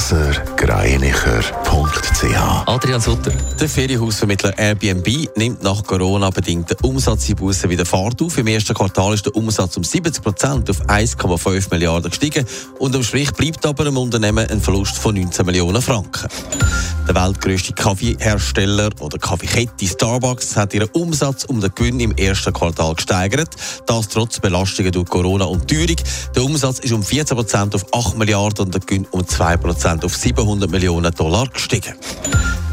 blasergreinicher.ch Adrian Sutter. Der Ferienhausvermittler Airbnb nimmt nach Corona-bedingten Umsatzeinbußen wieder Fahrt auf. Im ersten Quartal ist der Umsatz um 70 Prozent auf 1,5 Milliarden gestiegen und am Strich bleibt aber im Unternehmen ein Verlust von 19 Millionen Franken. Der weltgrößte Kaffeehersteller oder Kaffeekette Starbucks hat ihren Umsatz um den Gewinn im ersten Quartal gesteigert. Das trotz Belastungen durch Corona und Teuerung. Der Umsatz ist um 14 Prozent auf 8 Milliarden und der Gewinn um 2 Prozent auf 700 Millionen Dollar gestiegen.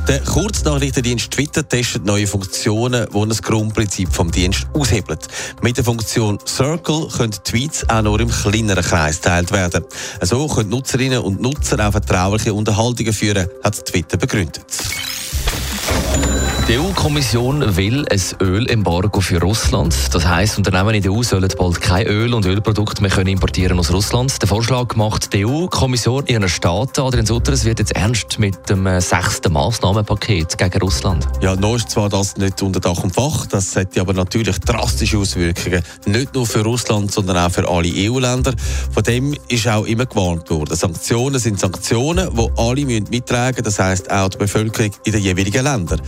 Der Kurznachrichtendienst Twitter testet neue Funktionen, die das Grundprinzip vom Dienst aushebelt. Mit der Funktion Circle können Tweets auch nur im kleineren Kreis geteilt werden. So können Nutzerinnen und Nutzer auch vertrauliche Unterhaltungen führen, hat Twitter begründet. Die EU-Kommission will ein Ölembargo für Russland. Das heisst, Unternehmen in der EU sollen bald kein Öl und Ölprodukte mehr können importieren aus Russland. Der Vorschlag macht die EU-Kommission ihren Staaten. Adrian Sutter, es wird jetzt ernst mit dem äh, sechsten Massnahmenpaket gegen Russland. Ja, noch ist zwar das nicht unter Dach und Fach, das hätte aber natürlich drastische Auswirkungen. Nicht nur für Russland, sondern auch für alle EU-Länder. Von dem ist auch immer gewarnt worden. Sanktionen sind Sanktionen, die alle mittragen müssen. Das heisst auch die Bevölkerung in den jeweiligen Ländern.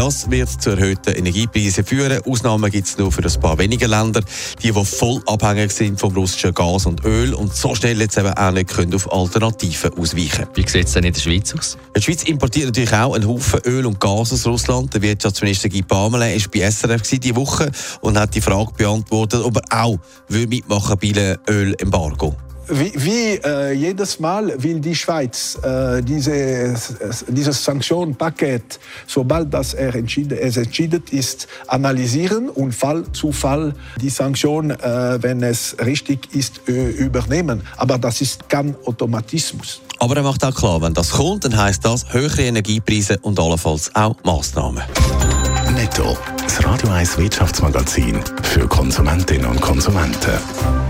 Das wird zu erhöhten Energiepreisen führen. Ausnahmen gibt es nur für ein paar wenige Länder, die, die voll abhängig sind vom russischen Gas und Öl und so schnell jetzt eben auch nicht können auf Alternativen ausweichen Wie sieht es denn in der Schweiz aus? Die Schweiz importiert natürlich auch einen Haufen Öl und Gas aus Russland. Der Wirtschaftsminister Guy Parmelin war bei SRF diese Woche und hat die Frage beantwortet, ob er auch mitmachen will bei einem Ölembargo wie, wie äh, jedes Mal will die Schweiz äh, diese, dieses Sanktionenpaket, sobald das er entschieden, es entschieden ist, analysieren und Fall zu Fall die Sanktion, äh, wenn es richtig ist, übernehmen. Aber das ist kein Automatismus. Aber er macht auch klar, wenn das kommt, dann heißt das höhere Energiepreise und allenfalls auch Massnahmen. Netto, das Radio 1 Wirtschaftsmagazin für Konsumentinnen und Konsumenten.